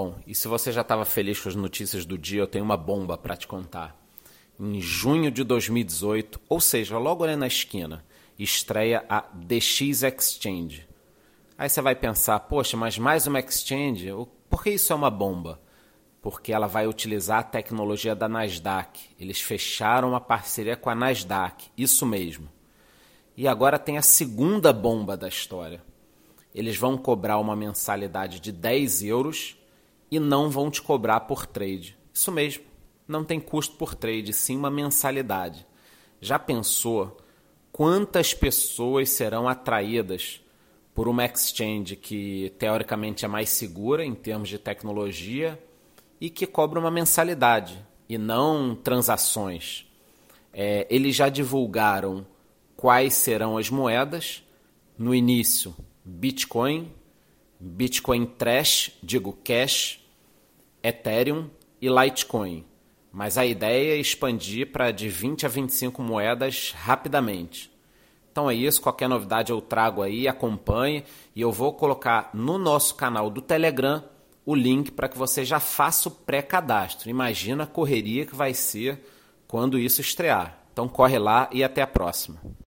Bom, e se você já estava feliz com as notícias do dia, eu tenho uma bomba para te contar. Em junho de 2018, ou seja, logo ali na esquina, estreia a DX Exchange. Aí você vai pensar, poxa, mas mais uma exchange? Por que isso é uma bomba? Porque ela vai utilizar a tecnologia da Nasdaq. Eles fecharam uma parceria com a Nasdaq, isso mesmo. E agora tem a segunda bomba da história. Eles vão cobrar uma mensalidade de 10 euros e não vão te cobrar por trade. Isso mesmo, não tem custo por trade, sim uma mensalidade. Já pensou quantas pessoas serão atraídas por uma exchange que teoricamente é mais segura em termos de tecnologia e que cobra uma mensalidade e não transações? É, eles já divulgaram quais serão as moedas. No início, Bitcoin, Bitcoin Trash, digo Cash, Ethereum e Litecoin. Mas a ideia é expandir para de 20 a 25 moedas rapidamente. Então é isso, qualquer novidade eu trago aí, acompanhe e eu vou colocar no nosso canal do Telegram o link para que você já faça o pré-cadastro. Imagina a correria que vai ser quando isso estrear. Então corre lá e até a próxima.